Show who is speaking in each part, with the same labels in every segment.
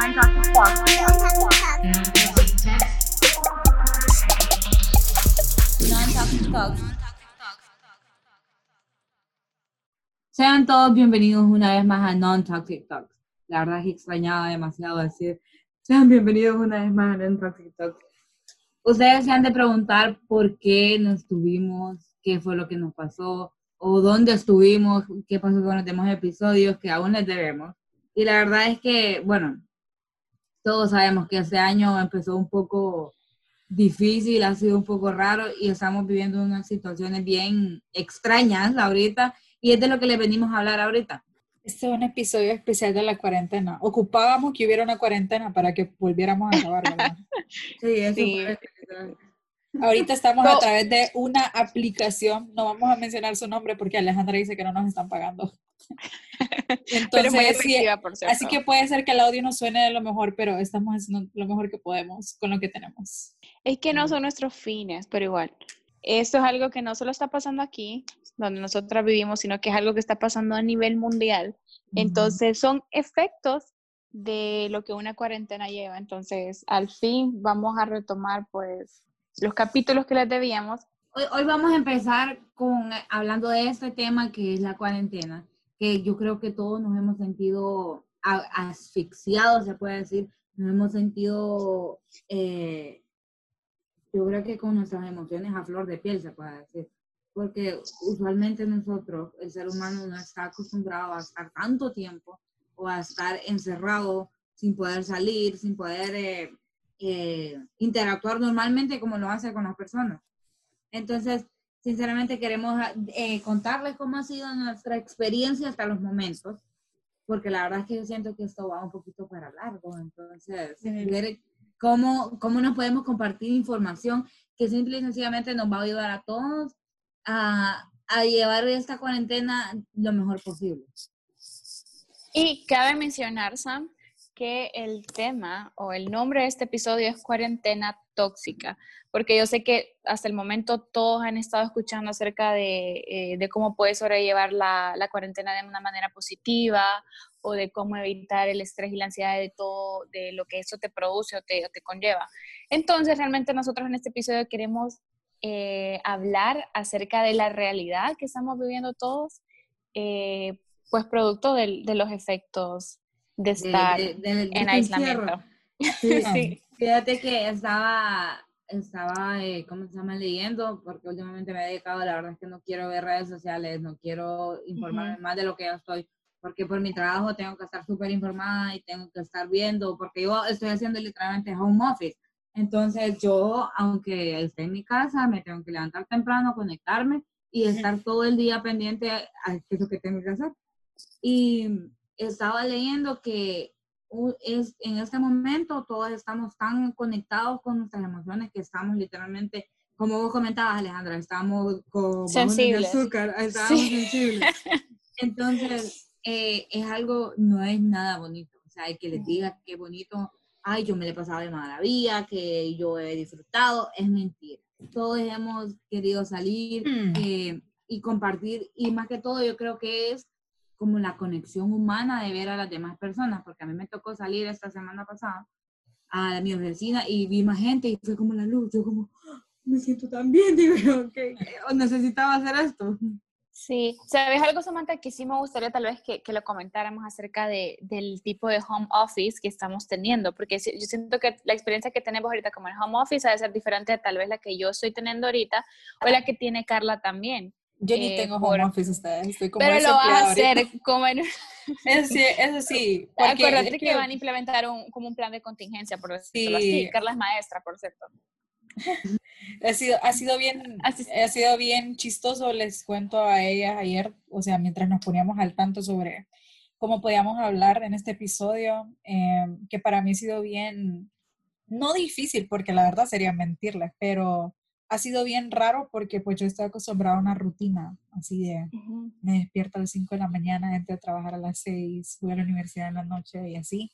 Speaker 1: Nine Toxic Talks.
Speaker 2: Non Toxic Talks. Sean todos bienvenidos una vez más a Non Toxic Talks. La verdad es que extrañaba demasiado decir, sean bienvenidos una vez más a Non Toxic Talks. Ustedes se han de preguntar por qué no estuvimos, qué fue lo que nos pasó, o dónde estuvimos, qué pasó con los demás episodios que aún les debemos. Y la verdad es que, bueno, todos sabemos que este año empezó un poco difícil, ha sido un poco raro y estamos viviendo unas situaciones bien extrañas ahorita y es de lo que les venimos a hablar ahorita.
Speaker 3: Este es un episodio especial de la cuarentena. Ocupábamos que hubiera una cuarentena para que volviéramos a grabar, ¿verdad?
Speaker 2: Sí, eso
Speaker 4: Sí.
Speaker 3: Ahorita estamos
Speaker 4: No.
Speaker 3: a través de una aplicación, no vamos a mencionar su nombre porque Alejandra dice que no nos están pagando.
Speaker 4: Pero es muy
Speaker 3: Entonces, sí,
Speaker 4: por cierto.
Speaker 3: así que puede ser que el audio no suene de lo mejor, pero estamos haciendo lo mejor que podemos con lo que tenemos.
Speaker 4: Es que no son nuestros fines, pero igual. Esto es algo que no solo está pasando aquí, donde nosotras vivimos, sino que es algo que está pasando a nivel mundial. Entonces, son efectos de lo que una cuarentena lleva. Entonces, al fin vamos a retomar, pues, los capítulos que les debíamos.
Speaker 2: Hoy, hoy vamos a empezar con hablando de este tema que es la cuarentena, que yo creo que todos nos hemos sentido asfixiados, se puede decir, nos hemos sentido, eh, yo creo que con nuestras emociones a flor de piel, se puede decir, porque usualmente nosotros, el ser humano, no está acostumbrado a estar tanto tiempo o a estar encerrado sin poder salir, sin poder eh, eh, interactuar normalmente como lo hace con las personas. Entonces, sinceramente queremos eh, contarles cómo ha sido nuestra experiencia hasta los momentos, porque la verdad es que yo siento que esto va un poquito para largo, entonces,
Speaker 3: Sí.
Speaker 2: ver cómo, cómo nos podemos compartir información que simple y sencillamente nos va a ayudar a todos a, a llevar esta cuarentena lo mejor posible.
Speaker 4: Y cabe mencionar, Sam, que el tema o el nombre de este episodio es cuarentena tóxica, porque yo sé que hasta el momento todos han estado escuchando acerca de, eh, cómo puedes sobrellevar la, la cuarentena de una manera positiva o de cómo evitar el estrés y la ansiedad de todo, de lo que eso te produce o te, o conlleva. Entonces, realmente nosotros en este episodio queremos eh, hablar acerca de la realidad que estamos viviendo todos, eh, pues producto de, los efectos de estar
Speaker 2: de- de-
Speaker 4: en aislamiento.
Speaker 2: Sí,
Speaker 4: Sí.
Speaker 2: Fíjate que estaba, estaba eh, ¿cómo se llama? Leyendo, porque últimamente me he dedicado, la verdad es que no quiero ver redes sociales, no quiero informarme más de lo que ya estoy, porque por mi trabajo tengo que estar súper informada y tengo que estar viendo, porque yo estoy haciendo literalmente home office. Entonces yo, aunque esté en mi casa, me tengo que levantar temprano, conectarme y estar todo el día pendiente a qué es lo que tengo que hacer. Y estaba leyendo que es, en este momento todos estamos tan conectados con nuestras emociones que estamos literalmente, como vos comentabas Alejandra, estamos con
Speaker 4: Sensibles.
Speaker 2: azúcar, estamos
Speaker 4: Sí.
Speaker 2: sensibles. Entonces, eh, es algo, no es nada bonito. O sea, el que les diga qué bonito, ay, yo me le he pasado de maravilla, que yo he disfrutado, es mentira. Todos hemos querido salir
Speaker 3: Mm.
Speaker 2: eh, y compartir, y más que todo yo creo que es como la conexión humana de ver a las demás personas, porque a mí me tocó salir esta semana pasada a mi oficina y vi más gente y fue como la luz, yo como, "Ah, me siento tan bien, digo yo, que necesitaba hacer esto.
Speaker 4: Sí, ¿sabes algo, Samantha, que sí me gustaría tal vez que, que lo comentáramos acerca de, del tipo de home office que estamos teniendo? Porque yo siento que la experiencia que tenemos ahorita como en home office ha de ser diferente de tal vez la que yo estoy teniendo ahorita o la que tiene Carla también.
Speaker 3: Yo ni
Speaker 4: Eh,
Speaker 3: tengo
Speaker 4: por-
Speaker 3: home office ustedes, estoy como
Speaker 4: Pero lo vas a hacer como en...
Speaker 3: Eso sí, eso sí. porque
Speaker 4: Acuérdate
Speaker 3: es
Speaker 4: que van a implementar un, como un plan de contingencia, por decirlo
Speaker 3: Sí.
Speaker 4: así. Carla es maestra, por cierto.
Speaker 3: Ha sido, ha sido bien,
Speaker 4: Así-
Speaker 3: ha sido bien chistoso, les cuento a ellas ayer, o sea, mientras nos poníamos al tanto sobre cómo podíamos hablar en este episodio, eh, que para mí ha sido bien, no difícil, porque la verdad sería mentirles, pero ha sido bien raro porque pues yo estoy acostumbrada a una rutina, así de me despierto a las 5 de la mañana, entro a trabajar a las 6, voy a la universidad en la noche y así.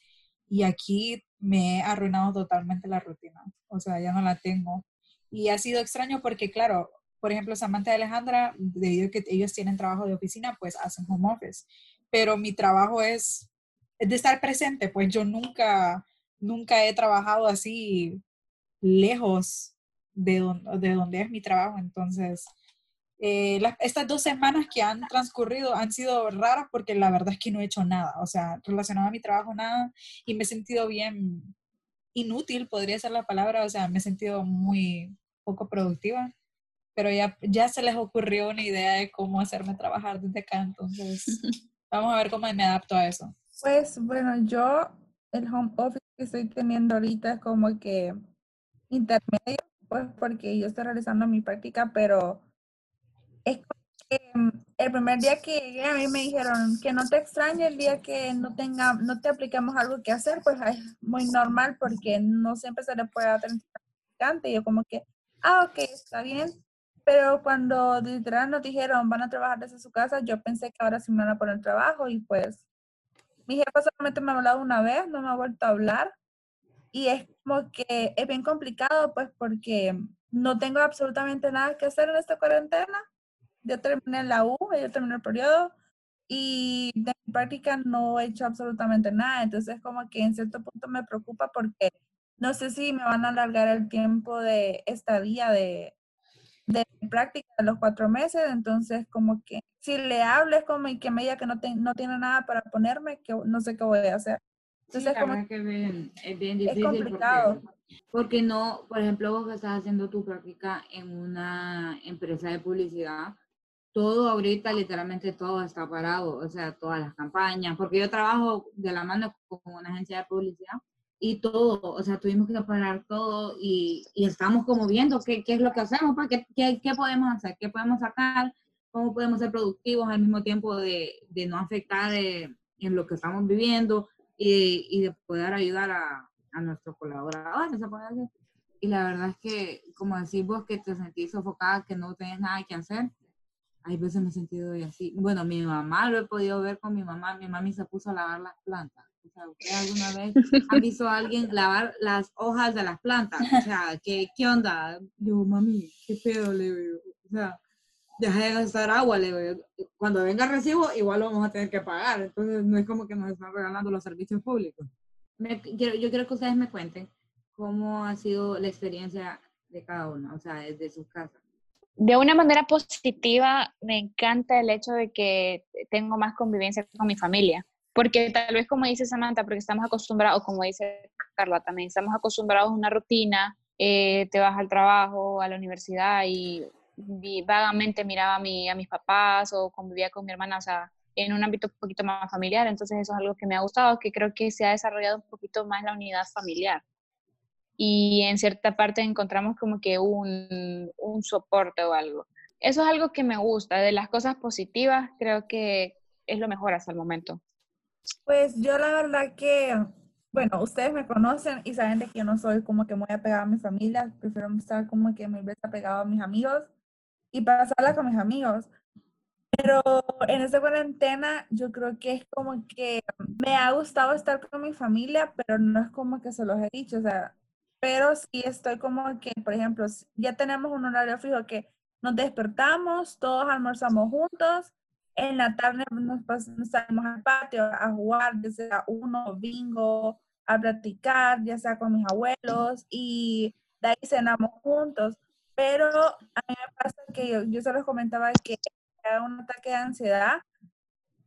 Speaker 3: Y aquí me he arruinado totalmente la rutina, o sea, ya no la tengo. Y ha sido extraño porque, claro, por ejemplo, Samantha y Alejandra, debido a que ellos tienen trabajo de oficina, pues hacen home office. Pero mi trabajo es de estar presente, pues yo nunca, nunca he trabajado así lejos de, de donde es mi trabajo, entonces eh, estas dos semanas que han transcurrido han sido raras porque la verdad es que no he hecho nada, o sea, relacionado a mi trabajo nada y me he sentido bien inútil, podría ser la palabra, o sea, me he sentido muy poco productiva, pero ya, ya se les ocurrió una idea de cómo hacerme trabajar desde acá, entonces vamos a ver cómo me adapto a eso.
Speaker 1: Pues bueno, yo el home office que estoy teniendo ahorita es como que intermedio, pues porque yo estoy realizando mi práctica, pero es que mm, el primer día que llegué a mí me dijeron que no te extrañe el día que no tenga, no te apliquemos algo que hacer, pues es muy normal porque no siempre se le puede dar y yo como que, ah, ok, está bien. Pero cuando literal nos dijeron van a trabajar desde su casa, yo pensé que ahora sí me van a poner trabajo y pues mi jefa solamente me ha hablado una vez, no me ha vuelto a hablar. Y es como que es bien complicado, pues porque no tengo absolutamente nada que hacer en esta cuarentena yo terminé la U, yo terminé el periodo y de práctica no he hecho absolutamente nada. Entonces, como que en cierto punto me preocupa porque no sé si me van a alargar el tiempo de estadía de, de práctica de los cuatro meses. Entonces, como que si le hables como y que me diga que no, no tiene nada para ponerme, que no sé qué voy a hacer.
Speaker 2: Entonces, como que es bien, difícil. Es complicado. Porque, porque no, por ejemplo, vos que estás haciendo tu práctica en una empresa de publicidad, todo ahorita, literalmente todo está parado, o sea, todas las campañas, porque yo trabajo de la mano con una agencia de publicidad y todo, o sea, tuvimos que parar todo y, y estamos como viendo qué, qué, es lo que hacemos, pues, qué, qué, qué, podemos hacer, qué podemos sacar, cómo podemos ser productivos al mismo tiempo de, de no afectar eh, en lo que estamos viviendo y, y de poder ayudar a, a nuestros colaboradores. Y la verdad es que, como decís vos, que te sentís sofocada, que no tenés nada que hacer, hay veces me he sentido así. Bueno, mi mamá lo he podido ver con mi mamá. Mi mami se puso a lavar las plantas. O sea, ¿usted alguna vez ha visto a alguien lavar las hojas de las plantas? O sea, ¿qué, qué onda? Yo, mami, qué pedo, le digo. O sea, deja de gastar agua, le digo. Cuando venga el recibo, igual lo vamos a tener que pagar. Entonces, no es como que nos están regalando los servicios públicos. yo quiero que ustedes me cuenten cómo ha sido la experiencia de cada uno, o sea, desde sus casas
Speaker 4: de una manera positiva, me encanta el hecho de que tengo más convivencia con mi familia. Porque tal vez como dice Samantha, porque estamos acostumbrados, como dice Carla también, estamos acostumbrados a una rutina, eh, te vas al trabajo, a la universidad y, vagamente miraba a, mi, a mis papás o convivía con mi hermana, o sea, en un ámbito un poquito más familiar. Entonces eso es algo que me ha gustado, que creo que se ha desarrollado un poquito más la unidad familiar y en cierta parte encontramos como que un, un soporte o algo. Eso es algo que me gusta, de las cosas positivas creo que es lo mejor hasta el momento.
Speaker 1: Pues yo la verdad que, bueno, ustedes me conocen y saben de que yo no soy como que muy apegada a mi familia, prefiero estar como que muy apegado a mis amigos y pasarla con mis amigos. Pero en esta cuarentena yo creo que es como que me ha gustado estar con mi familia, pero no es como que se los he dicho, o sea, pero sí estoy como que, por ejemplo, ya tenemos un horario fijo que nos despertamos, todos almorzamos juntos, en la tarde nos, salimos al patio a jugar, ya sea uno, bingo, a platicar, ya sea con mis abuelos, y de ahí cenamos juntos. Pero a mí me pasa que yo, yo se los comentaba que era un ataque de ansiedad,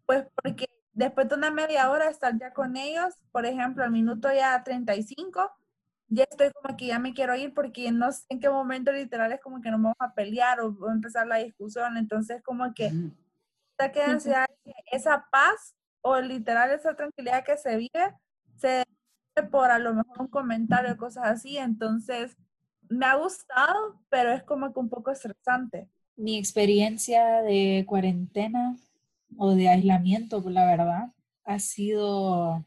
Speaker 1: pues porque después de una media hora estar ya con ellos, por ejemplo, al minuto ya 35, ya estoy como que ya me quiero ir porque no sé en qué momento literal es como que nos vamos a pelear o, empezar la discusión. Entonces como que está que ansiedad, esa paz o literal esa tranquilidad que se vive se por a lo mejor un comentario cosas así. Entonces me ha gustado, pero es como que un poco estresante.
Speaker 3: Mi experiencia de cuarentena o de aislamiento, la verdad, ha sido,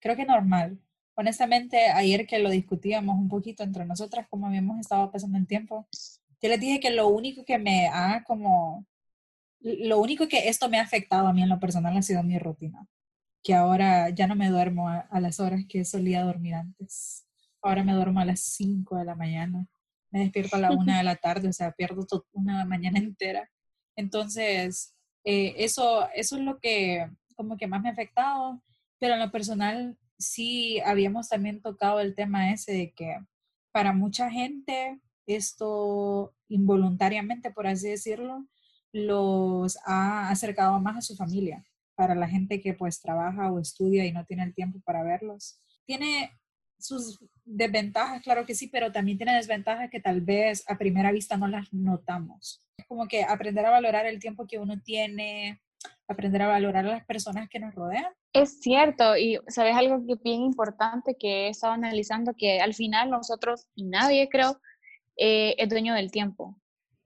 Speaker 3: creo que normal honestamente, ayer que lo discutíamos un poquito entre nosotras, como habíamos estado pasando el tiempo, yo les dije que lo único que me ha como, lo único que esto me ha afectado a mí en lo personal ha sido mi rutina, que ahora ya no me duermo a, las horas que solía dormir antes. Ahora me duermo a las 5 de la mañana, me despierto a la 1 de la tarde, o sea, pierdo una mañana entera. Entonces, eh, eso, eso es lo que como que más me ha afectado pero en lo personal sí habíamos también tocado el tema ese de que para mucha gente esto involuntariamente, por así decirlo, los ha acercado más a su familia. Para la gente que pues trabaja o estudia y no tiene el tiempo para verlos. Tiene sus desventajas, claro que sí, pero también tiene desventajas que tal vez a primera vista no las notamos. Es como que aprender a valorar el tiempo que uno tiene, aprender a valorar a las personas que nos rodean.
Speaker 4: Es cierto, y sabes algo que bien importante que he estado analizando, que al final nosotros y nadie creo eh, es dueño del tiempo.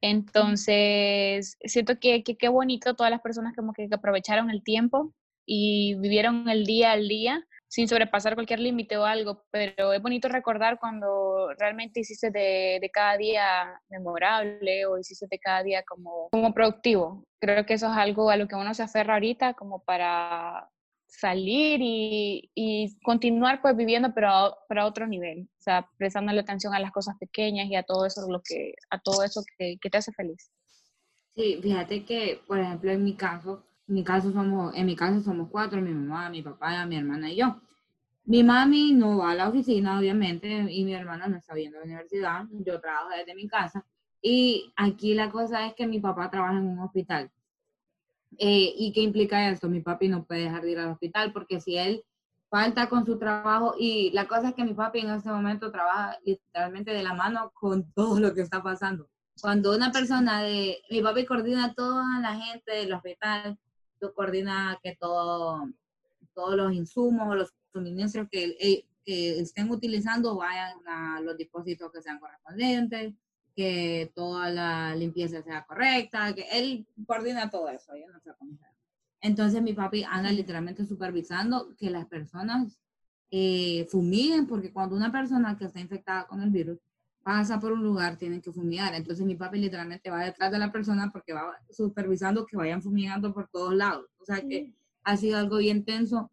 Speaker 4: Entonces, siento que qué bonito todas las personas como que aprovecharon el tiempo y vivieron el día al día sin sobrepasar cualquier límite o algo, pero es bonito recordar cuando realmente hiciste de, de, cada día memorable o hiciste de cada día como, como productivo. Creo que eso es algo a lo que uno se aferra ahorita como para salir y, y continuar pues viviendo pero a, pero otro nivel, o sea, prestándole atención a las cosas pequeñas y a todo eso, lo que, a todo eso que, que te hace feliz.
Speaker 2: Sí, fíjate que, por ejemplo, en mi caso, en mi caso somos, en mi caso somos cuatro, mi mamá, mi papá, mi hermana y yo. Mi mami no va a la oficina, obviamente, y mi hermana no está viendo la universidad. Yo trabajo desde mi casa. Y aquí la cosa es que mi papá trabaja en un hospital. Eh, ¿Y qué implica esto? Mi papi no puede dejar de ir al hospital porque si él falta con su trabajo y la cosa es que mi papi en este momento trabaja literalmente de la mano con todo lo que está pasando. Cuando una persona de, mi papi coordina toda la gente del hospital, coordina que todo, todos los insumos o los suministros que, eh, que estén utilizando vayan a los dispositivos que sean correspondientes, que toda la limpieza sea correcta, que él coordina todo eso. Entonces mi papi anda literalmente supervisando que las personas eh, fumiguen, porque cuando una persona que está infectada con el virus pasa por un lugar, tienen que fumigar. Entonces mi papi literalmente va detrás de la persona porque va supervisando que vayan fumigando por todos lados. O sea que ha sido algo bien tenso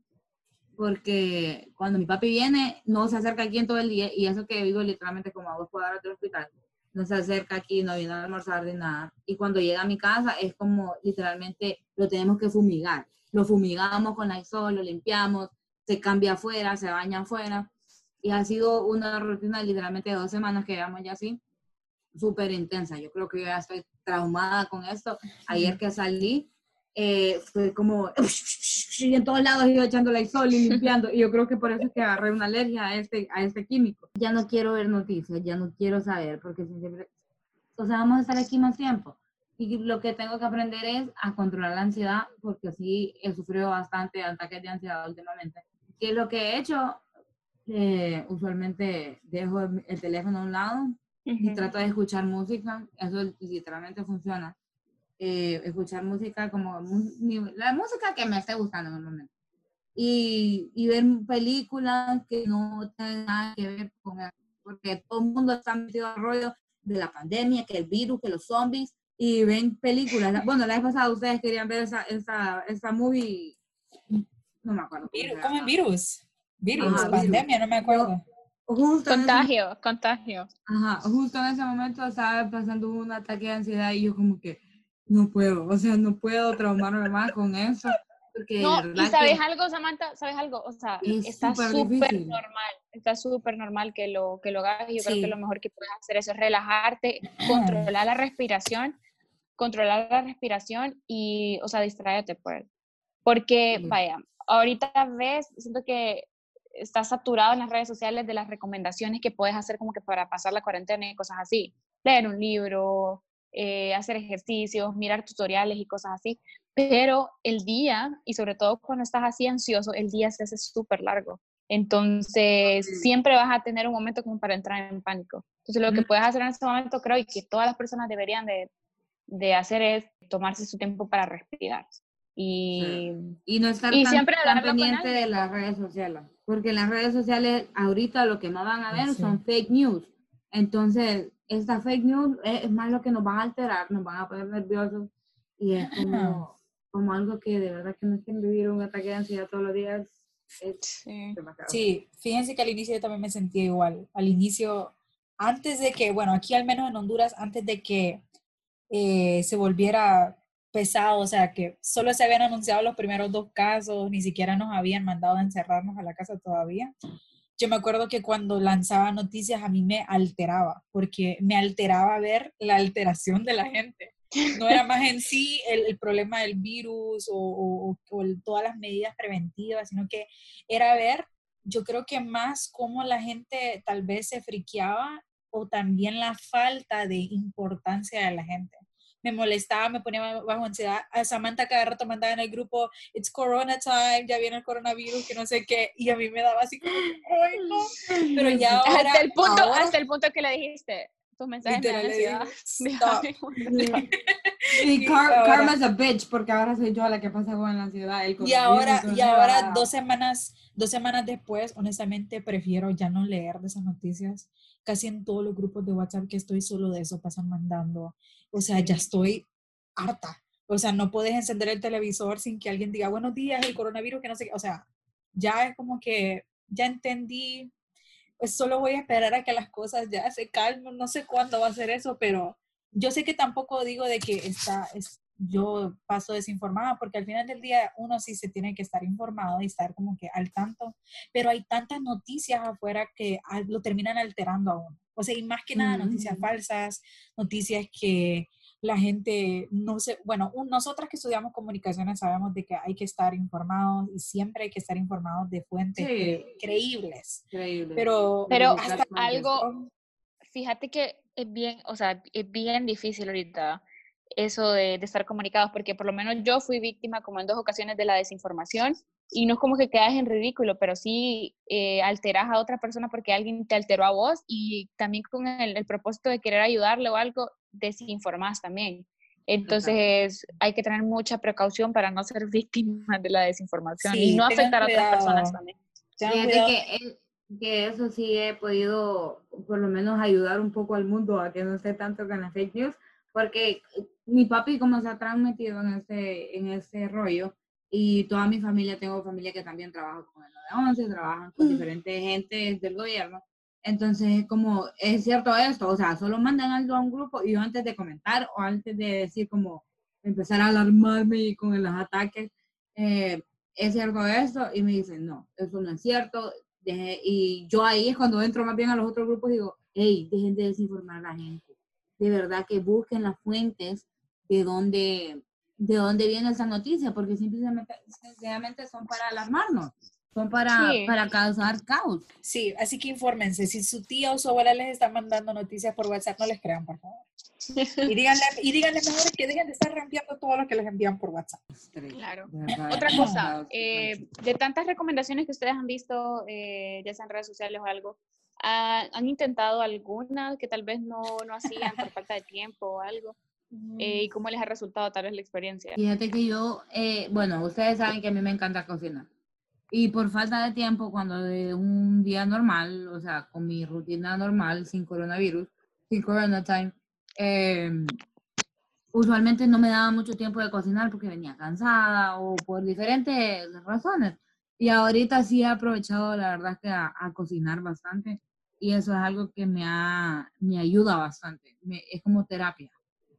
Speaker 2: porque cuando mi papi viene, no se acerca aquí en todo el día y eso que vivo literalmente como a dos cuadras del hospital, no se acerca aquí, no viene a almorzar de nada. Y cuando llega a mi casa es como literalmente lo tenemos que fumigar. Lo fumigamos con la lo limpiamos, se cambia afuera, se baña afuera y ha sido una rutina literalmente de dos semanas que llevamos ya así, súper intensa. Yo creo que yo ya estoy traumada con esto. Ayer que salí, eh, fue como y en todos lados iba echando la sol y limpiando. Y yo creo que por eso es que agarré una alergia a este, a este químico. Ya no quiero ver noticias, ya no quiero saber, porque siempre, o sea, vamos a estar aquí más tiempo. Y lo que tengo que aprender es a controlar la ansiedad, porque sí he sufrido bastante ataques de ansiedad últimamente. Que lo que he hecho eh, usualmente dejo el teléfono a un lado y trato de escuchar música. Eso literalmente funciona. Eh, escuchar música como la música que me esté gustando en el momento. Y, y ver películas que no tienen nada que ver con eso, porque todo el mundo está metido al rollo de la pandemia, que el virus, que los zombies, y ven películas. Bueno, la vez pasada ustedes querían ver esa, esa, esa movie, no me acuerdo.
Speaker 3: ¿Cómo es virus? Virus, pandemia, no me acuerdo.
Speaker 4: contagio, contagio.
Speaker 2: Ajá, justo en ese momento estaba pasando un ataque de ansiedad y yo como que no puedo, o sea, no puedo traumarme más con eso.
Speaker 4: no, y sabes algo, Samantha, sabes algo, o sea, está súper normal, está súper normal que lo, que lo hagas y yo creo que lo mejor que puedes hacer es relajarte, controlar la respiración, controlar la respiración y, o sea, distraerte, pues. Porque, vaya, ahorita ves, siento que estás saturado en las redes sociales de las recomendaciones que puedes hacer como que para pasar la cuarentena y cosas así. Leer un libro, eh, hacer ejercicios, mirar tutoriales y cosas así. Pero el día, y sobre todo cuando estás así ansioso, el día se hace súper largo. Entonces, siempre vas a tener un momento como para entrar en pánico. Entonces, lo que puedes hacer en este momento, creo, y que todas las personas deberían de, de hacer es tomarse su tiempo para respirar. Y,
Speaker 2: y no estar y tan, siempre tan pendiente de las redes sociales. Porque en las redes sociales ahorita lo que más van a ver son fake news. Entonces, esta fake news es, más lo que nos van a alterar, nos van a poner nerviosos y es como, como algo que de verdad que no es que vivir un ataque de ansiedad todos los días.
Speaker 3: sí. sí, fíjense que al inicio yo también me sentía igual. Al inicio, antes de que, bueno, aquí al menos en Honduras, antes de que eh, se volviera pesado, o sea, que solo se habían anunciado los primeros dos casos, ni siquiera nos habían mandado a encerrarnos a la casa todavía. Yo me acuerdo que cuando lanzaba noticias a mí me alteraba, porque me alteraba ver la alteración de la gente. No era más en sí el, el problema del virus o, o, o todas las medidas preventivas, sino que era ver, yo creo que más cómo la gente tal vez se friqueaba o también la falta de importancia de la gente me molestaba, me ponía bajo ansiedad. A Samantha cada rato mandaba en el grupo, it's corona time, ya viene el coronavirus, que no sé qué, y a mí me daba así como, ay no, pero ya ahora...
Speaker 4: Hasta el punto,
Speaker 3: ahora,
Speaker 4: hasta el punto que le dijiste, tus mensajes me dan ansiedad.
Speaker 2: Y car karma's a bitch, porque ahora soy yo la que pasa con la ansiedad. El
Speaker 3: y ahora, y ahora dos semanas, dos semanas después, honestamente, prefiero ya no leer de esas noticias. Casi en todos los grupos de WhatsApp que estoy solo de eso pasan mandando. O sea, ya estoy harta. O sea, no puedes encender el televisor sin que alguien diga buenos días, el coronavirus, que no sé qué. O sea, ya es como que ya entendí. Pues solo voy a esperar a que las cosas ya se calmen. No sé cuándo va a ser eso, pero yo sé que tampoco digo de que está, es, yo paso desinformada, porque al final del día uno sí se tiene que estar informado y estar como que al tanto, pero hay tantas noticias afuera que lo terminan alterando a uno. O sea, y más que nada noticias falsas, noticias que la gente no sé, bueno, un, nosotras que estudiamos comunicaciones sabemos de que hay que estar informados y siempre hay que estar informados de fuentes
Speaker 2: Sí.
Speaker 3: creíbles.
Speaker 2: Increíble.
Speaker 3: Pero,
Speaker 4: Pero
Speaker 3: hasta
Speaker 4: algo, fíjate que es bien, o sea, es bien difícil ahorita eso de, de, estar comunicados, porque por lo menos yo fui víctima como en dos ocasiones de la desinformación y no es como que quedas en ridículo, pero sí eh, alteras a otra persona porque alguien te alteró a vos y también con el, el propósito de querer ayudarle o algo, desinformas también. Entonces Ajá. hay que tener mucha precaución para no ser víctimas de la desinformación sí, y no afectar a otras personas también.
Speaker 2: Fíjate que, que eso sí he podido por lo menos ayudar un poco al mundo a que no esté tanto con las fake news, porque mi papi como se ha transmitido en ese, en ese rollo y toda mi familia, tengo familia que también trabaja con el 911, trabajan con mm. diferentes gentes del gobierno. Entonces, como es cierto esto, o sea, solo mandan algo a un grupo y yo antes de comentar o antes de decir como empezar a alarmarme con los ataques, eh, es cierto esto y me dicen, no, eso no es cierto. Deje, y yo ahí es cuando entro más bien a los otros grupos y digo, hey, dejen de desinformar a la gente. De verdad que busquen las fuentes de dónde, de dónde viene esa noticia, porque simplemente, sencillamente son para alarmarnos. Son para, sí. para causar caos.
Speaker 3: Sí, así que infórmense. Si su tía o su abuela les está mandando noticias por WhatsApp, no les crean, por favor. Y díganle, y díganle mejor que dejen de estar reenviando todo lo que les envían por WhatsApp.
Speaker 4: Claro. Otra cosa, eh, de tantas recomendaciones que ustedes han visto, eh, ya sea en redes sociales o algo, ¿han intentado alguna que tal vez no, no hacían por falta de tiempo o algo? Eh, ¿Y cómo les ha resultado tal vez la experiencia?
Speaker 2: Fíjate que yo, eh, bueno, ustedes saben que a mí me encanta cocinar. Y por falta de tiempo, cuando de un día normal, o sea, con mi rutina normal, sin coronavirus, sin corona time, eh, usualmente no me daba mucho tiempo de cocinar porque venía cansada o por diferentes razones. Y ahorita sí he aprovechado, la verdad, que a, a cocinar bastante. Y eso es algo que me, ha, me ayuda bastante. Me, es como terapia.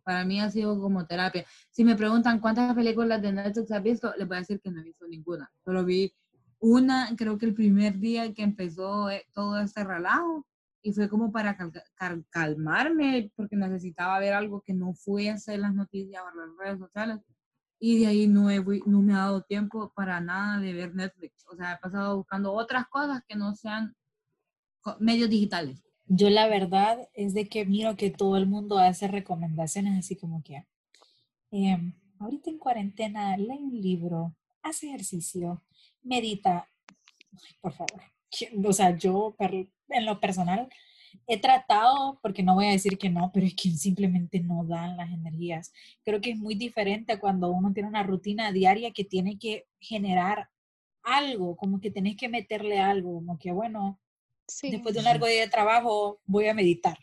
Speaker 2: Para mí ha sido como terapia. Si me preguntan cuántas películas de Netflix has visto, les voy a decir que no he visto ninguna. Solo vi una, creo que el primer día que empezó eh, todo este relajo, y fue como para cal cal calmarme, porque necesitaba ver algo que no fuese las noticias o las redes sociales. Y de ahí no, he, no me ha dado tiempo para nada de ver Netflix. O sea, he pasado buscando otras cosas que no sean medios digitales.
Speaker 3: Yo la verdad es de que miro que todo el mundo hace recomendaciones así como que, eh, ahorita en cuarentena, lee un libro, hace ejercicio, medita, por favor. O sea, yo en lo personal he tratado, porque no voy a decir que no, pero es que simplemente no dan las energías. Creo que es muy diferente cuando uno tiene una rutina diaria que tiene que generar algo, como que tenés que meterle algo, como que bueno, sí. después de un largo día de trabajo voy a meditar.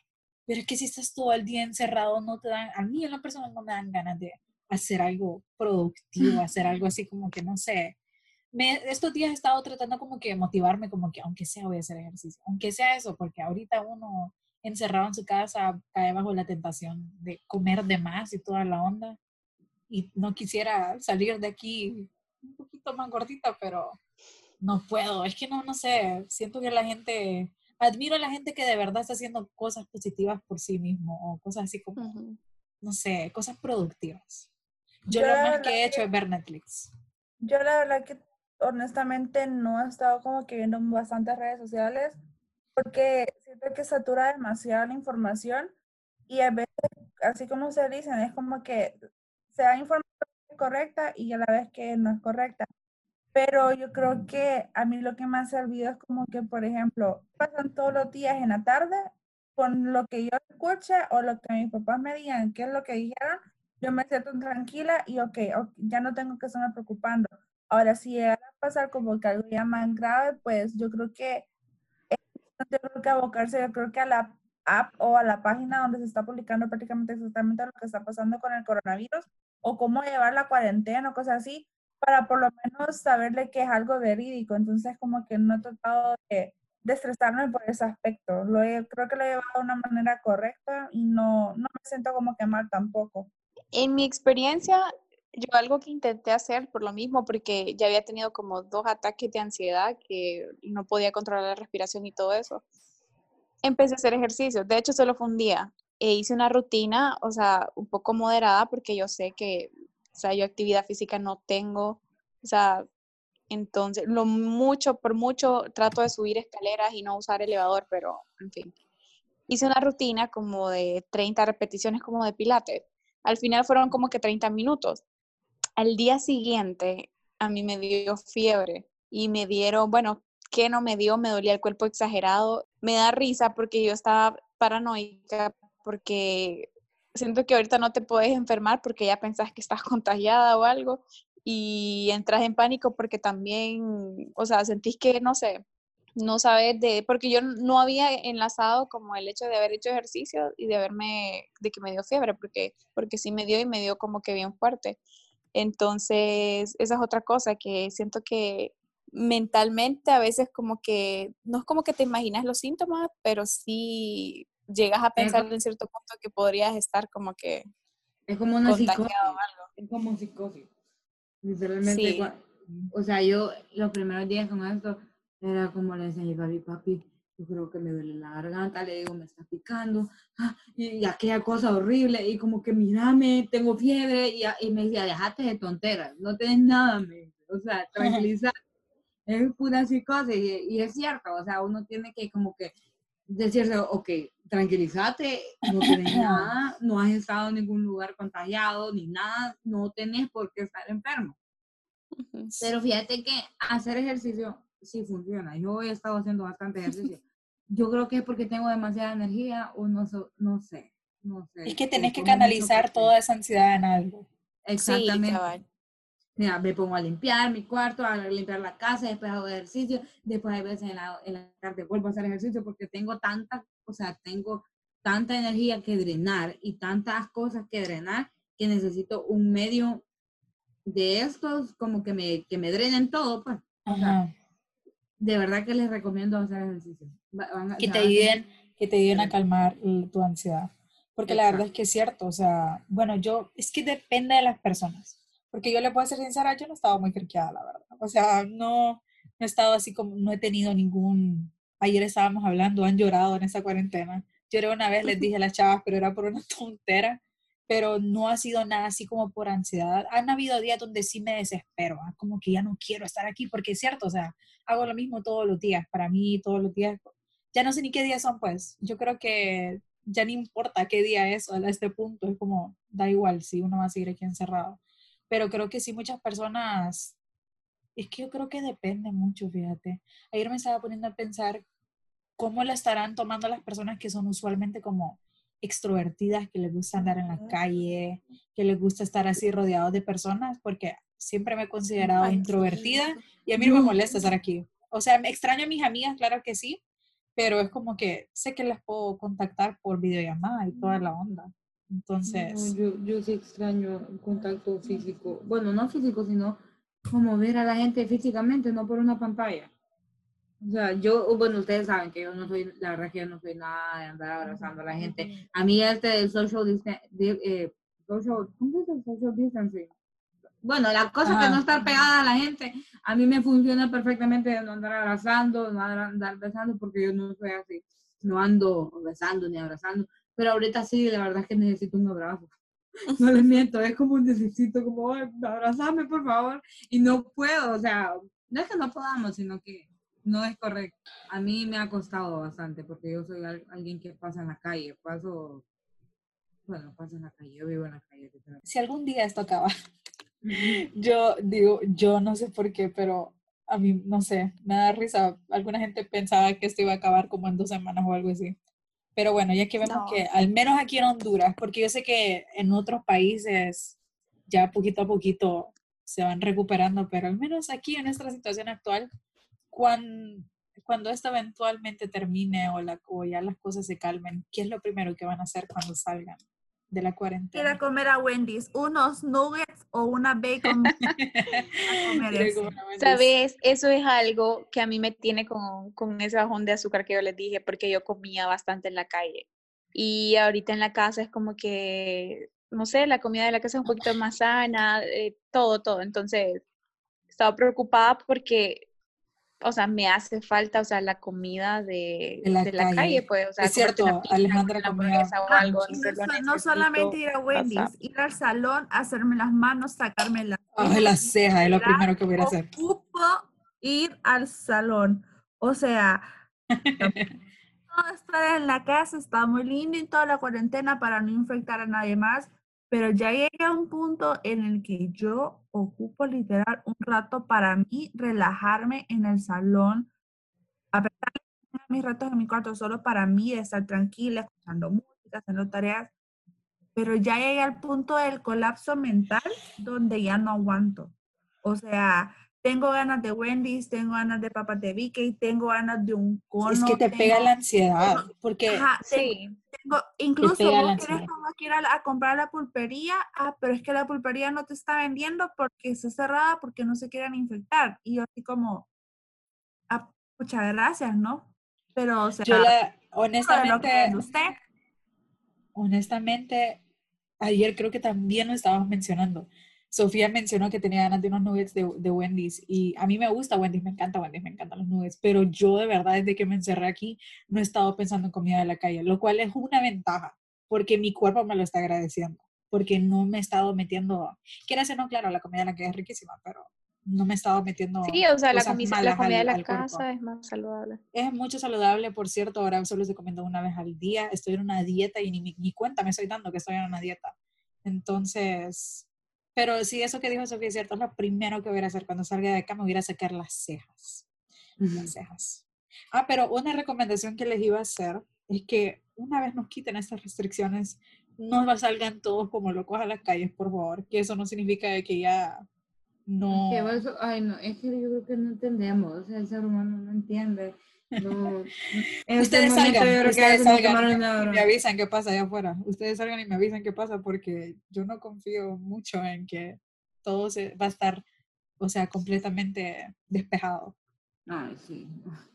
Speaker 3: Pero es que si estás todo el día encerrado, no te dan, a mí en lo personal no me dan ganas de hacer algo productivo, hacer algo así como que no sé, me, estos días he estado tratando como que motivarme, como que aunque sea voy a hacer ejercicio, aunque sea eso, porque ahorita uno encerrado en su casa cae bajo la tentación de comer de más y toda la onda. y no quisiera salir de aquí un poquito más gordita, pero no puedo. Es que no, no sé, siento que la gente, admiro a la gente que de verdad está haciendo cosas positivas por sí mismo o cosas así como, no sé, cosas productivas. Yo, lo más que he hecho es ver Netflix.
Speaker 1: Yo la verdad que honestamente no he estado como que viendo bastantes redes sociales porque siento que satura demasiado la información y a veces, así como se dicen, es como que se da información correcta y a la vez que no es correcta. Pero yo creo que a mí lo que me ha servido es como que, por ejemplo, pasan todos los días en la tarde con lo que yo escuche o lo que mis papás me digan, qué es lo que dijeron, yo me siento tranquila y ok, ya no tengo que estarme preocupando. Ahora, si llega a pasar como que algo ya más grave, pues yo creo que yo creo que abocarse, yo creo que a la app o a la página donde se está publicando prácticamente exactamente lo que está pasando con el coronavirus o cómo llevar la cuarentena o cosas así, para por lo menos saberle que es algo verídico. Entonces, como que no he tratado de, de estresarme por ese aspecto. Lo creo que lo he llevado de una manera correcta y no, no me siento como que mal tampoco.
Speaker 4: En mi experiencia, yo algo que intenté hacer por lo mismo, porque ya había tenido como dos ataques de ansiedad que no podía controlar la respiración y todo eso. Empecé a hacer ejercicio. De hecho, solo fue un día. E hice una rutina, o sea, un poco moderada, porque yo sé que, o sea, yo actividad física no tengo. O sea, entonces, lo mucho, por mucho, trato de subir escaleras y no usar elevador, pero, en fin. Hice una rutina como de 30 repeticiones como de pilates. Al final fueron como que 30 minutos al día siguiente a mí me dio fiebre y me dieron, bueno, ¿qué no me dio? Me dolía el cuerpo exagerado. Me da risa porque yo estaba paranoica porque siento que ahorita no te puedes enfermar porque ya pensás que estás contagiada o algo y entras en pánico porque también, o sea, sentís que, no sé, no sabes de, porque yo no había enlazado como el hecho de haber hecho ejercicio y de verme, de que me dio fiebre, porque, porque sí me dio y me dio como que bien fuerte. Entonces, esa es otra cosa que siento que mentalmente a veces como que, no es como que te imaginas los síntomas, pero sí llegas a pensar en cierto punto que podrías estar como que
Speaker 2: es como una psicosis. Es como psicosis. Literalmente, o sea, yo los primeros días con esto era como le decía a mi papi, papi, yo creo que me duele la garganta, le digo, me está picando, ah, y, aquella cosa horrible, y como que mírame, tengo fiebre, y, y me decía, déjate de tonteras, no tienes nada, me, o sea, tranquilizar, es pura psicosis, y, y, es cierto, o sea, uno tiene que como que decirse, ok, tranquilízate, no tienes nada, no has estado en ningún lugar contagiado, ni nada, no tenés por qué estar enfermo. Pero fíjate que hacer ejercicio sí funciona. Yo he estado haciendo bastante ejercicio yo creo que es porque tengo demasiada energía o no, no sé, no sé.
Speaker 3: Es que tenés que canalizar toda esa ansiedad en algo.
Speaker 2: Exactamente. Mira, me pongo a limpiar mi cuarto, a limpiar la casa, después hago ejercicio, después hay veces en la, en la tarde vuelvo a hacer ejercicio porque tengo tanta, o sea, tengo tanta energía que drenar y tantas cosas que drenar que necesito un medio de estos como que me, que me drenen todo, pues. de verdad que les recomiendo hacer ejercicio
Speaker 3: que te ayuden, que te ayuden a calmar tu ansiedad. Porque la verdad es que es cierto, o sea, bueno, yo, es que depende de las personas. Porque yo le puedo ser sincera, yo no estaba muy friqueada, la verdad. O sea, no, no he estado así como, no he tenido ningún, ayer estábamos hablando, han llorado en esa cuarentena. Lloré una vez, les dije a las chavas, pero era por una tontera, pero no ha sido nada así como por ansiedad. Han habido días donde sí me desespero, ¿ah? como que ya no quiero estar aquí, porque es cierto, o sea, hago lo mismo todos los días, para mí todos los días ya no sé ni qué días son, pues. Yo creo que ya ni importa qué día es a este punto, es como, da igual si uno va a seguir aquí encerrado. Pero creo que sí muchas personas, es que yo creo que depende mucho, fíjate. Ayer me estaba poniendo a pensar cómo la estarán tomando las personas que son usualmente como extrovertidas, que les gusta andar en la calle, que les gusta estar así rodeados de personas, porque siempre me he considerado introvertida y a mí no me molesta estar aquí. O sea, me extraño a mis amigas, claro que sí, pero es como que sé que las puedo contactar por videollamada y toda la onda. Entonces...
Speaker 2: yo, yo sí extraño el contacto físico. Bueno, no físico, sino como ver a la gente físicamente, no por una pantalla. O sea, yo, bueno, ustedes saben que yo no soy, la verdad que yo no soy nada de andar abrazando a la gente. A mí este del social, eh, social, ¿cómo se dice? social distancing. Bueno, la cosa que no estar pegada a la gente, a mí me funciona perfectamente de no andar abrazando, no andar besando, porque yo no soy así, no ando besando ni abrazando, pero ahorita sí, la verdad es que necesito un abrazo. No les miento, es como un necesito, como, abrazame por favor, y no puedo, o sea, no es que no podamos, sino que no es correcto. A mí me ha costado bastante, porque yo soy alguien que pasa en la calle, paso, bueno, paso en la calle, yo vivo en la calle.
Speaker 3: Si algún día esto acaba, yo digo, yo no sé por qué, pero a mí, no sé, me da risa. Alguna gente pensaba que esto iba a acabar como en dos semanas o algo así. Pero bueno, ya que vemos que al menos aquí en Honduras, porque yo sé que en otros países ya poquito a poquito se van recuperando, pero al menos aquí en nuestra situación actual, cuando, cuando esto eventualmente termine o, la, o ya las cosas se calmen, ¿qué es lo primero que van a hacer cuando salgan? De la cuarentena.
Speaker 1: Ir a comer a Wendy's, unos nuggets o una bacon.
Speaker 4: Sabes, eso es algo que a mí me tiene con, con ese bajón de azúcar que yo les dije, porque yo comía bastante en la calle. Y ahorita en la casa es como que, no sé, la comida de la casa es un poquito más sana, eh, todo, todo. Entonces, estaba preocupada porque o sea, me hace falta, o sea, la comida de, de, la, calle. pues, o sea,
Speaker 3: es cierto, Alejandra comía
Speaker 1: o algo, no, solamente ir a Wendy's, ir al salón, hacerme las manos, sacarme las
Speaker 3: oh, las cejas, es lo primero que voy a hacer.
Speaker 1: Ocupo ir al salón, o sea, estar en la casa está muy lindo y toda la cuarentena para no infectar a nadie más, pero ya llegué a un punto en el que yo ocupo literal un rato para mí relajarme en el salón, a pesar de mis ratos en mi cuarto solo para mí, de estar tranquila, escuchando música, haciendo tareas, pero ya llegué al punto del colapso mental donde ya no aguanto. O sea, tengo ganas de Wendy's, tengo ganas de papas de y tengo ganas de un cono.
Speaker 3: Es que te pega la ansiedad, porque
Speaker 1: sí. Incluso vos quieres como que ir a, comprar la pulpería, ah, pero es que la pulpería no te está vendiendo porque está cerrada, porque no se quieren infectar. Y yo así como, ah, muchas gracias, ¿no? Pero, o sea,
Speaker 3: yo honestamente, usted. honestamente, ayer creo que también lo estábamos mencionando Sofía mencionó que tenía ganas de unos nuggets de, de, Wendy's y a mí me gusta Wendy's, me encanta Wendy's, me encantan los nuggets, pero yo de verdad desde que me encerré aquí no he estado pensando en comida de la calle, lo cual es una ventaja porque mi cuerpo me lo está agradeciendo, porque no me he estado metiendo, quiero decir, no, claro, la comida de la calle es riquísima, pero no me he estado metiendo.
Speaker 4: Sí, o sea, la, comida, la comida de la casa es más saludable.
Speaker 3: Es mucho saludable, por cierto, ahora solo estoy comiendo una vez al día, estoy en una dieta y ni, ni cuenta me estoy dando que estoy en una dieta. Entonces, pero sí, eso que dijo Sofía es cierto, es lo primero que voy a hacer cuando salga de acá, me voy a sacar las cejas. Las cejas. Ah, pero una recomendación que les iba a hacer es que una vez nos quiten estas restricciones, no salgan todos como locos a las calles, por favor, que eso no significa que ya no...
Speaker 2: Ay, no, es que yo creo que no entendemos, o sea, el ser humano no entiende no,
Speaker 3: ustedes salgan, ustedes salgan y me avisan qué pasa allá afuera. Ustedes salgan y me avisan qué pasa porque yo no confío mucho en que todo se, va a estar, o sea, completamente despejado.
Speaker 2: Ay, sí.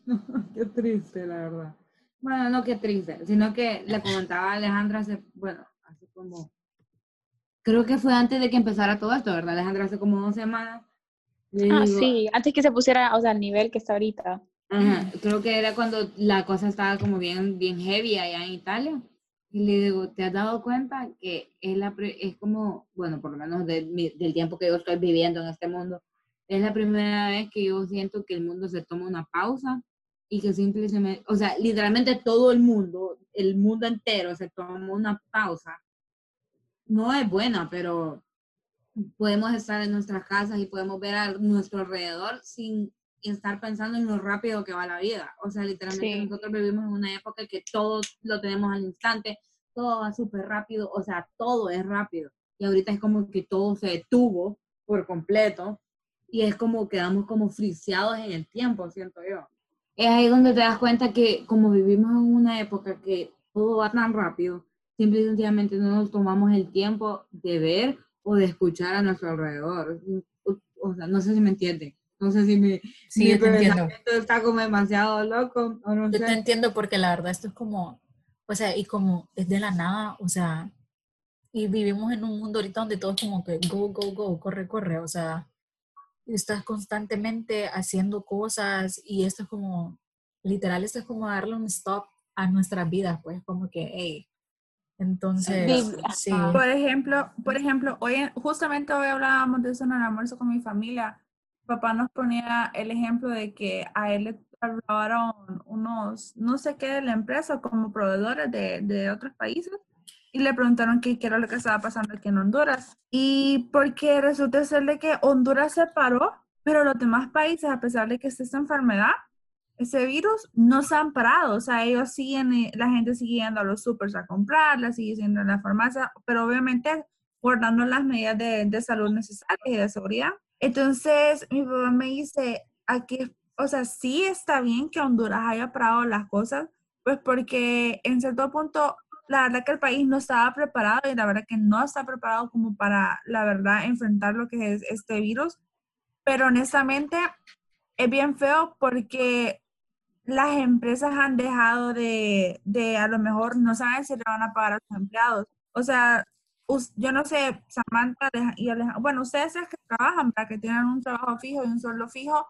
Speaker 2: qué triste, la verdad. Bueno, no qué triste, sino que le comentaba a Alejandra hace, bueno, hace como, creo que fue antes de que empezara todo esto, ¿verdad, Alejandra? Hace como dos semanas.
Speaker 4: Ah, sí, antes que se pusiera, o sea, al nivel que está ahorita.
Speaker 2: Creo que era cuando la cosa estaba como bien, bien heavy allá en Italia. Y le digo, ¿te has dado cuenta que es, la, es como, bueno, por lo menos del tiempo que yo estoy viviendo en este mundo, es la primera vez que yo siento que el mundo se toma una pausa y que simplemente, o sea, literalmente todo el mundo, el mundo entero se toma una pausa. No es buena, pero podemos estar en nuestras casas y podemos ver a nuestro alrededor sin estar pensando en lo rápido que va la vida. O sea, literalmente nosotros vivimos en una época que todo lo tenemos al instante, todo va súper rápido, o sea, todo es rápido. Y ahorita es como que todo se detuvo por completo y es como quedamos como friseados en el tiempo, siento yo. Es ahí donde te das cuenta que como vivimos en una época que todo va tan rápido, simple y sencillamente no nos tomamos el tiempo de ver o de escuchar a nuestro alrededor. O sea, no sé si me entiende. No sé si mi,
Speaker 3: sí, entiendo.
Speaker 2: está como demasiado loco o no
Speaker 3: Yo te entiendo porque la verdad esto es como, o sea, y como es de la nada, o sea, Y vivimos en un mundo ahorita donde todo es como que go, go, go, corre, corre. O sea, estás constantemente haciendo cosas y esto es como, literal, esto es como darle un stop a nuestras vidas, pues como que, hey. Entonces, sí.
Speaker 1: Por ejemplo, por ejemplo, hoy, justamente hoy hablábamos de eso en el almuerzo con mi familia. Papá nos ponía el ejemplo de que a él le hablaron unos, no sé qué de la empresa, como proveedores de, de otros países, y le preguntaron qué, qué era lo que estaba pasando aquí en Honduras. Y porque resulta ser de que Honduras se paró, pero los demás países, a pesar de que esté esta enfermedad, ese virus, no se han parado. O sea, ellos siguen, eh, la gente sigue yendo a los supers a comprarla, sigue yendo a la farmacia, pero obviamente guardando las medidas de, de salud necesarias y de seguridad. Entonces, mi papá me dice, aquí, o sea, sí está bien que Honduras haya parado las cosas, pues porque en cierto punto la verdad que el país no estaba preparado y la verdad que no está preparado como para, la verdad, enfrentar lo que es este virus. Pero honestamente es bien feo porque las empresas han dejado de, de a lo mejor no saben si le van a pagar a sus empleados. O sea, yo no sé, Samantha y Alejandro, bueno, ustedes es que trabajan, para que tienen un trabajo fijo y un sueldo fijo,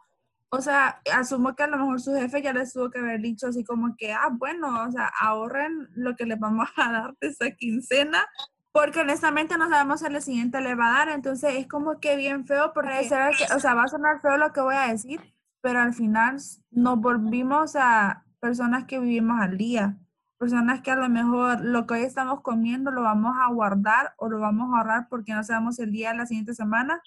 Speaker 1: o sea, asumo que a lo mejor su jefe ya les tuvo que haber dicho así como que, ah, bueno, o sea, ahorren lo que les vamos a dar de esa quincena, porque honestamente no sabemos si el siguiente le va a dar, entonces es como que bien feo, porque, o sea, va a sonar feo lo que voy a decir, pero al final nos volvimos a personas que vivimos al día, personas que a lo mejor lo que hoy estamos comiendo lo vamos a guardar o lo vamos a ahorrar porque no sabemos el día de la siguiente semana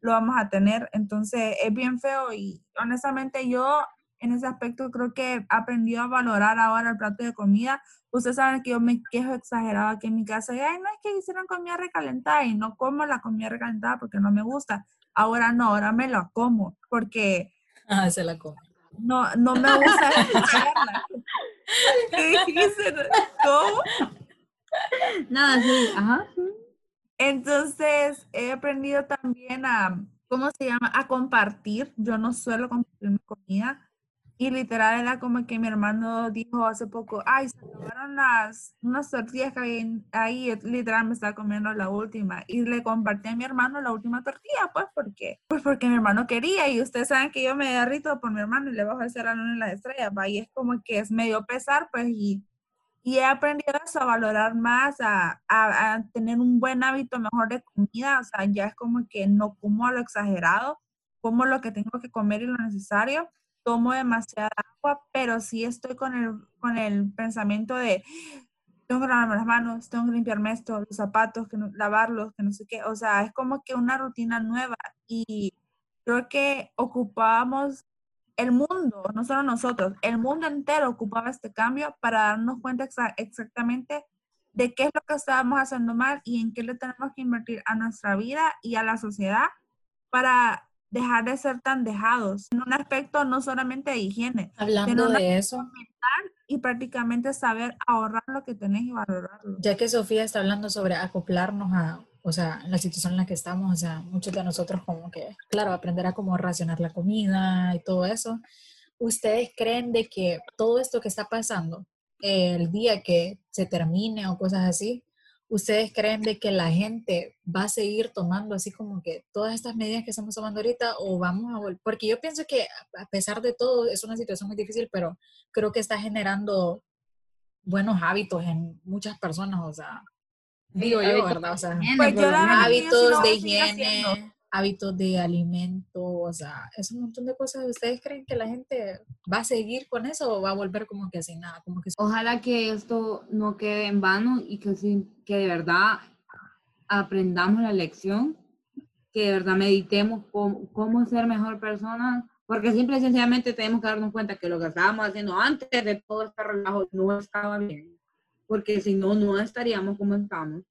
Speaker 1: lo vamos a tener. Entonces es bien feo y honestamente yo en ese aspecto creo que he aprendido a valorar ahora el plato de comida. Ustedes saben que yo me quejo exagerado aquí en mi casa ay, no es que hicieron comida recalentada y no como la comida recalentada porque no me gusta. Ahora no, ahora me la como porque...
Speaker 3: Ah, se la come.
Speaker 1: No, no me gusta ¿Qué dijiste? ¿Cómo?
Speaker 2: Nada, sí, ajá.
Speaker 1: Entonces, he aprendido también a, ¿cómo se llama? A compartir. Yo no suelo compartir mi comida. Y literal era como que mi hermano dijo hace poco, ay, se acabaron las, unas tortillas que hay ahí, literal me estaba comiendo la última. Y le compartí a mi hermano la última tortilla, pues, porque Pues porque mi hermano quería. Y ustedes saben que yo me derrito por mi hermano y le bajo el cerrado en las estrellas, ¿va? Y es como que es medio pesar, pues, y y he aprendido eso, a valorar más, a, a, tener un buen hábito mejor de comida. O sea, ya es como que no como a lo exagerado, como lo que tengo que comer y lo necesario. Tomo demasiada agua, pero sí estoy con el, con el pensamiento de tengo que lavarme las manos, tengo que limpiarme esto, los zapatos, que no, lavarlos, que no sé qué. O sea, es como que una rutina nueva y creo que ocupábamos el mundo, no solo nosotros, el mundo entero ocupaba este cambio para darnos cuenta exactamente de qué es lo que estábamos haciendo mal y en qué le tenemos que invertir a nuestra vida y a la sociedad para dejar de ser tan dejados en un aspecto no solamente de higiene,
Speaker 3: hablando de eso
Speaker 1: y prácticamente saber ahorrar lo que tenés y valorarlo.
Speaker 3: Ya que Sofía está hablando sobre acoplarnos a o sea, la situación en la que estamos, o sea, muchos de nosotros como que, claro, aprender a cómo racionar la comida y todo eso. ¿Ustedes creen de que todo esto que está pasando, el día que se termine o cosas así, ¿ustedes creen de que la gente va a seguir tomando así como que todas estas medidas que estamos tomando ahorita o vamos a volver? Porque yo pienso que a pesar de todo es una situación muy difícil, pero creo que está generando buenos hábitos en muchas personas, o sea, digo yo, ¿verdad? O sea, pues hábitos de higiene, hábitos de alimento, o sea, es un montón de cosas. ¿Ustedes creen que la gente va a seguir con eso o va a volver como que sin nada? Como que...
Speaker 2: Ojalá que esto no quede en vano y que, que de verdad aprendamos la lección, que de verdad meditemos cómo, cómo ser mejor persona, porque simple y sencillamente tenemos que darnos cuenta que lo que estábamos haciendo antes de todo este relajo no estaba bien porque si no, no estaríamos como estamos.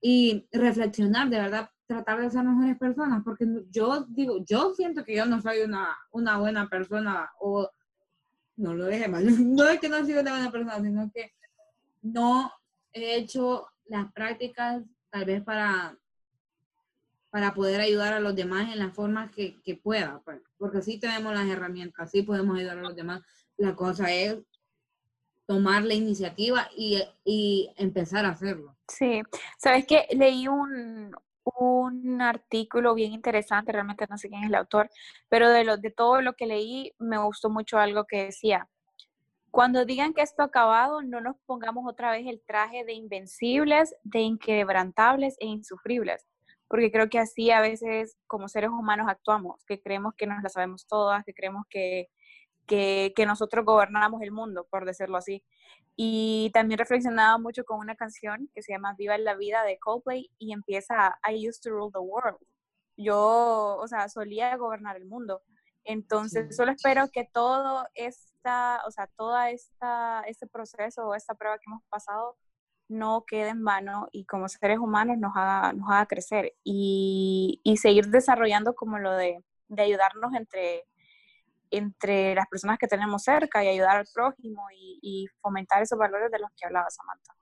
Speaker 2: Y reflexionar, de verdad, tratar de ser mejores personas, porque yo digo, yo siento que yo no soy una, una buena persona, o no lo deje mal, no es que no soy una buena persona, sino que no he hecho las prácticas tal vez para, para poder ayudar a los demás en la forma que, que pueda, pues, porque sí tenemos las herramientas, sí podemos ayudar a los demás. La cosa es tomar la iniciativa y, y empezar a hacerlo.
Speaker 4: Sí, sabes que leí un, un artículo bien interesante, realmente no sé quién es el autor, pero de, lo, de todo lo que leí me gustó mucho algo que decía. Cuando digan que esto ha acabado, no nos pongamos otra vez el traje de invencibles, de inquebrantables e insufribles, porque creo que así a veces como seres humanos actuamos, que creemos que nos la sabemos todas, que creemos que, que, que nosotros gobernamos el mundo, por decirlo así. Y también reflexionaba mucho con una canción que se llama Viva la vida de Coldplay y empieza I used to rule the world. Yo, o sea, solía gobernar el mundo. Entonces, solo espero que todo esta, o sea, toda esta, este proceso, esta prueba que hemos pasado, no quede en vano y como seres humanos nos haga, nos haga crecer y, y seguir desarrollando como lo de, de ayudarnos entre, entre las personas que tenemos cerca y ayudar al prójimo y, y fomentar esos valores de los que hablaba Samantha.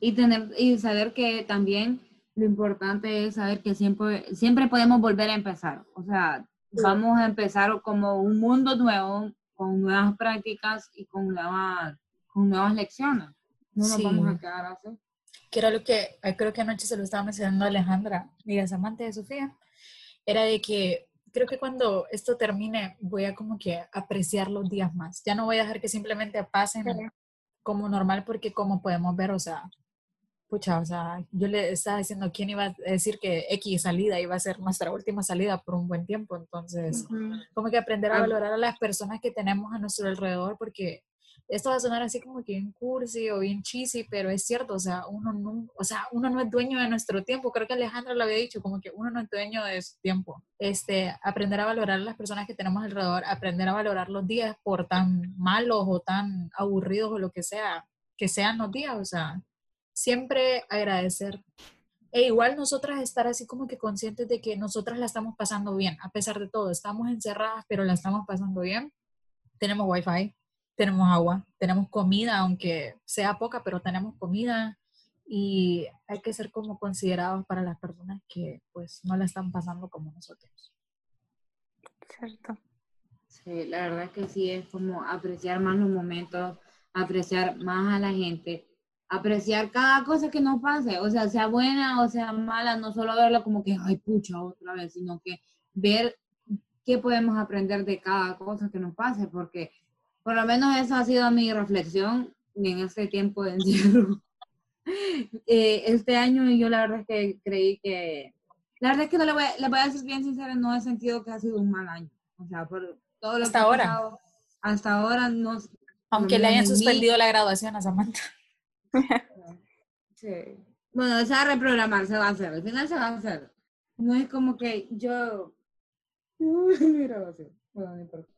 Speaker 2: Y, tener, y saber que también lo importante es saber que siempre, siempre podemos volver a empezar. O sea, vamos a empezar como un mundo nuevo, con nuevas prácticas y con nuevas, con nuevas lecciones. No nos vamos a quedar así.
Speaker 3: Que era lo que creo que anoche se lo estaba mencionando Alejandra, y Samantha de Sofía, era de que creo que cuando esto termine voy a como que apreciar los días más. Ya no voy a dejar que simplemente pasen como normal porque como podemos ver, o sea, pucha, o sea, yo le estaba diciendo quién iba a decir que X salida iba a ser nuestra última salida por un buen tiempo. Entonces, como que aprender a valorar a las personas que tenemos a nuestro alrededor porque esto va a sonar así como que bien cursi o bien cheesy, pero es cierto, o sea, uno no, o sea, uno no es dueño de nuestro tiempo. Creo que Alejandra lo había dicho, como que uno no es dueño de su tiempo. Este, aprender a valorar las personas que tenemos alrededor, aprender a valorar los días por tan malos o tan aburridos o lo que sea, que sean los días, o sea, siempre agradecer. E igual nosotras estar así como que conscientes de que nosotras la estamos pasando bien, a pesar de todo, estamos encerradas, pero la estamos pasando bien. Tenemos wifi, tenemos agua, tenemos comida, aunque sea poca, pero tenemos comida y hay que ser como considerados para las personas que pues no la están pasando como nosotros.
Speaker 4: Cierto.
Speaker 2: Sí, la verdad es que sí, es como apreciar más los momentos, apreciar más a la gente, apreciar cada cosa que nos pase, o sea, sea buena o sea mala, no solo verla como que, ay, pucha, otra vez, sino que ver qué podemos aprender de cada cosa que nos pase, porque por lo menos esa ha sido mi reflexión en este tiempo de encierro. Eh, este año yo la verdad es que creí que, la verdad es que no le voy, a, le voy a decir bien sincera, no he sentido que ha sido un mal año. O sea, por todo lo
Speaker 3: hasta
Speaker 2: que
Speaker 3: ahora.
Speaker 2: Pasado, hasta ahora no.
Speaker 3: Aunque le hayan suspendido la graduación a Samantha.
Speaker 2: Sí. Bueno, se va a reprogramar, se va a hacer, al final se va a hacer. No es como que yo... Mira,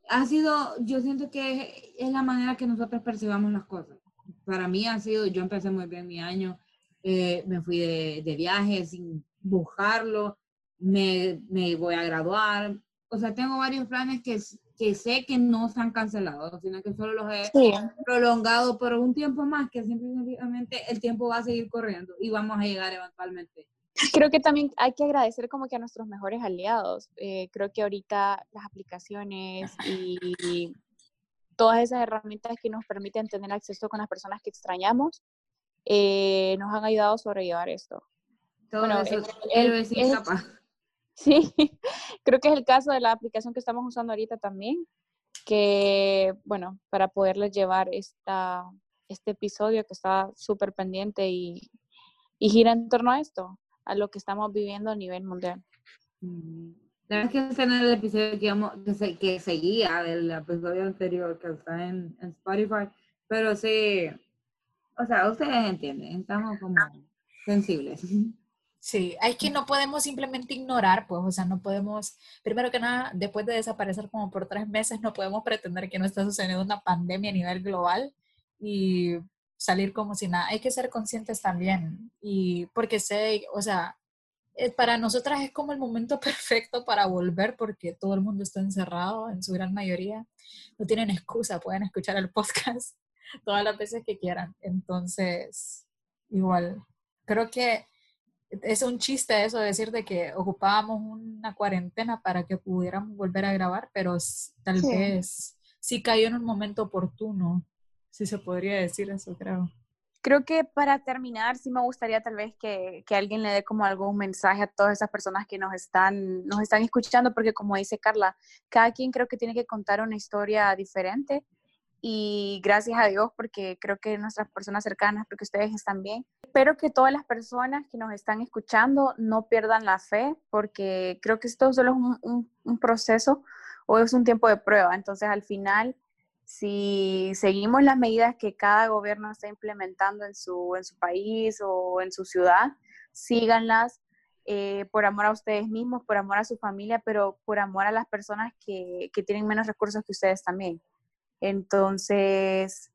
Speaker 2: ha sido, yo siento que es la manera que nosotros percibamos las cosas. Para mí ha sido, yo empecé muy bien mi año, eh, me fui de, de, viaje sin buscarlo, me, me, voy a graduar, o sea, tengo varios planes que, que sé que no se han cancelado, sino que solo los he sí. prolongado por un tiempo más, que simplemente el tiempo va a seguir corriendo y vamos a llegar eventualmente
Speaker 4: Creo que también hay que agradecer como que a nuestros mejores aliados. Eh, creo que ahorita las aplicaciones y, y, todas esas herramientas que nos permiten tener acceso con las personas que extrañamos eh, nos han ayudado a sobrellevar esto.
Speaker 2: Todo bueno, eso, el, el, el,
Speaker 4: sí, creo que es el caso de la aplicación que estamos usando ahorita también, que bueno, para poderles llevar esta, este episodio que está súper pendiente y, y gira en torno a esto a lo que estamos viviendo a nivel mundial.
Speaker 2: La verdad es que no es el episodio que, íbamos, que, se, que, seguía del episodio anterior que está en, en, Spotify, pero sí, o sea, ustedes entienden, estamos como sensibles.
Speaker 3: Sí, es que no podemos simplemente ignorar, pues, o sea, no podemos, primero que nada, después de desaparecer como por tres meses, no podemos pretender que no está sucediendo una pandemia a nivel global y salir como si nada. Hay que ser conscientes también. Y porque sé, o sea, eh, para nosotras es como el momento perfecto para volver porque todo el mundo está encerrado en su gran mayoría. No tienen excusa, pueden escuchar el podcast todas las veces que quieran. Entonces, igual, creo que es un chiste eso de decir de que ocupábamos una cuarentena para que pudiéramos volver a grabar, pero tal sí. vez sí cayó en un momento oportuno si se podría decir eso, creo.
Speaker 4: Creo que para terminar, sí me gustaría tal vez que, que, alguien le dé como algún mensaje a todas esas personas que nos están, nos están escuchando, porque como dice Carla, cada quien creo que tiene que contar una historia diferente y gracias a Dios porque creo que nuestras personas cercanas, porque ustedes están bien. Espero que todas las personas que nos están escuchando no pierdan la fe porque creo que esto solo es un, un, un proceso o es un tiempo de prueba. Entonces al final si seguimos las medidas que cada gobierno está implementando en su, en su país o en su ciudad, síganlas eh, por amor a ustedes mismos, por amor a su familia, pero por amor a las personas que, que tienen menos recursos que ustedes también. Entonces,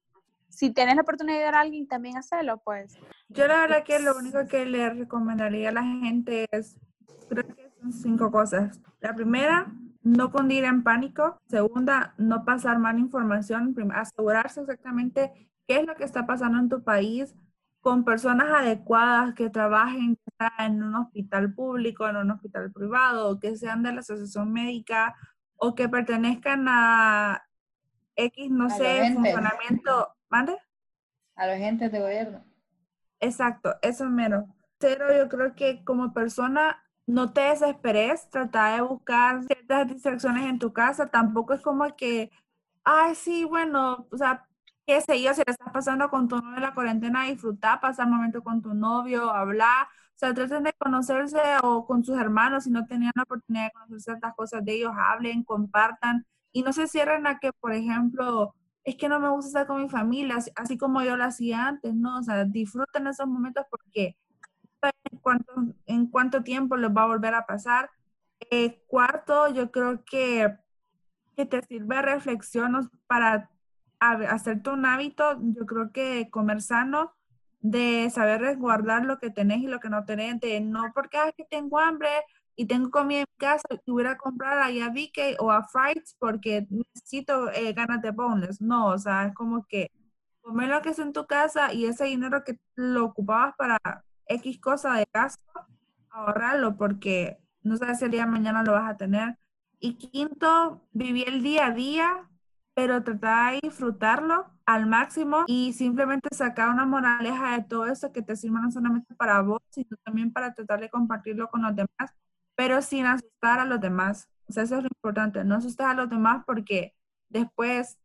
Speaker 4: si tienes la oportunidad de ayudar a alguien, también hacerlo, pues.
Speaker 1: Yo la verdad que lo único que le recomendaría a la gente es, creo que son cinco cosas. La primera, no cundir en pánico. Segunda, no pasar mala información. Asegurarse exactamente qué es lo que está pasando en tu país con personas adecuadas que trabajen en un hospital público, en un hospital privado, que sean de la asociación médica o que pertenezcan a X, no sé, funcionamiento. ¿Mande?
Speaker 2: A los agentes de gobierno.
Speaker 1: Exacto, eso es menos. Pero yo creo que como persona no te desesperes, trata de buscar ciertas distracciones en tu casa, tampoco es como que, ay, sí, bueno, o sea, qué sé yo, si le estás pasando con tu novio en la cuarentena, disfrutar, pasar momento con tu novio, hablar, o sea, traten de conocerse o con sus hermanos, si no tenían la oportunidad de conocer ciertas cosas de ellos, hablen, compartan. Y no se cierren a que, por ejemplo, es que no me gusta estar con mi familia, así como yo lo hacía antes, ¿no? O sea, disfruten esos momentos porque en cuánto, en cuánto tiempo les va a volver a pasar. Eh, cuarto, yo creo que, que te sirve reflexiones para hacerte un hábito, yo creo que comer sano, de saber resguardar lo que tenés y lo que no tenés, de no porque es que tengo hambre y tengo comida en casa y voy a comprar ahí a VK o a Frights porque necesito eh, ganas de bonus. No, o sea, es como que comer lo que es en tu casa y ese dinero que lo ocupabas para X cosa de gasto, ahorrarlo porque no sabes si el día de mañana lo vas a tener. Y quinto, vivir el día a día, pero tratar de disfrutarlo al máximo y simplemente sacar una moraleja de todo eso que te sirva no solamente para vos, sino también para tratar de compartirlo con los demás, pero sin asustar a los demás. O sea, eso es lo importante, no asustar a los demás porque después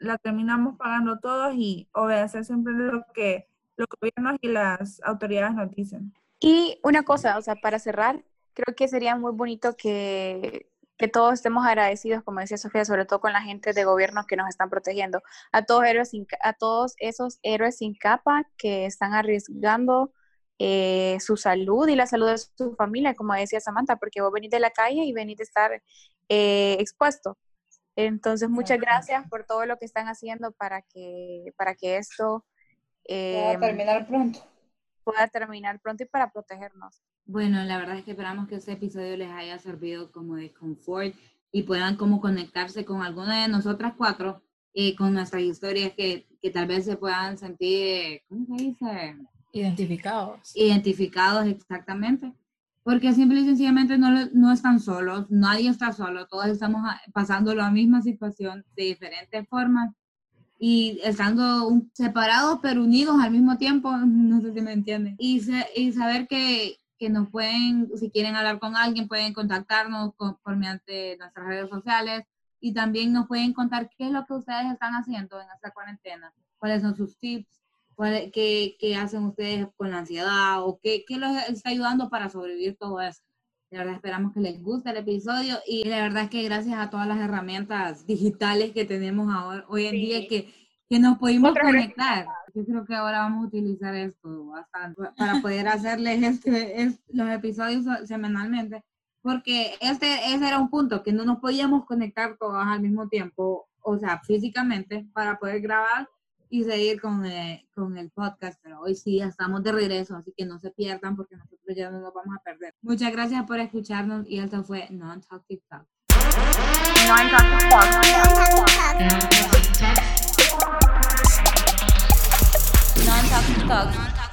Speaker 1: la terminamos pagando todos y obedecer siempre lo que los gobiernos y las autoridades nos dicen.
Speaker 4: Y una cosa, o sea, para cerrar, creo que sería muy bonito que, que todos estemos agradecidos, como decía Sofía, sobre todo con la gente de gobierno que nos están protegiendo, a todos, héroes a todos esos héroes sin capa que están arriesgando eh, su salud y la salud de su familia, como decía Samantha, porque vos venís de la calle y venís de estar eh, expuesto. Entonces, muchas gracias por todo lo que están haciendo para que, para que esto
Speaker 2: pueda em, terminar pronto.
Speaker 4: Pueda terminar pronto y para protegernos.
Speaker 2: Bueno, la verdad es que esperamos que este episodio les haya servido como de confort y puedan como conectarse con alguna de nosotras cuatro y con nuestras historias que, que tal vez se puedan sentir, ¿cómo se dice?
Speaker 3: Identificados.
Speaker 2: Identificados, exactamente. Porque simple y sencillamente no, no están solos, nadie está solo, todos estamos pasando la misma situación de diferentes formas y estando separados pero unidos al mismo tiempo, no sé si me entienden. Y, y saber que, que, nos pueden, si quieren hablar con alguien, pueden contactarnos por mediante nuestras redes sociales y también nos pueden contar qué es lo que ustedes están haciendo en esta cuarentena, cuáles son sus tips, qué, qué hacen ustedes con la ansiedad o qué, qué los está ayudando para sobrevivir todo eso. De verdad esperamos que les guste el episodio y de verdad es que gracias a todas las herramientas digitales que tenemos ahora, hoy en día que, que nos pudimos conectar. Yo creo que ahora vamos a utilizar esto bastante para poder hacerles este, los episodios semanalmente, porque este, ese era un punto, que no nos podíamos conectar todos al mismo tiempo, o sea, físicamente, para poder grabar y seguir con, eh, con el podcast, pero hoy sí estamos de regreso, así que no se pierdan porque nosotros ya no nos vamos a perder. Muchas gracias por escucharnos y esto fue Non-Talk TikTok. Non-Talk TikTok. Non-Talk TikTok.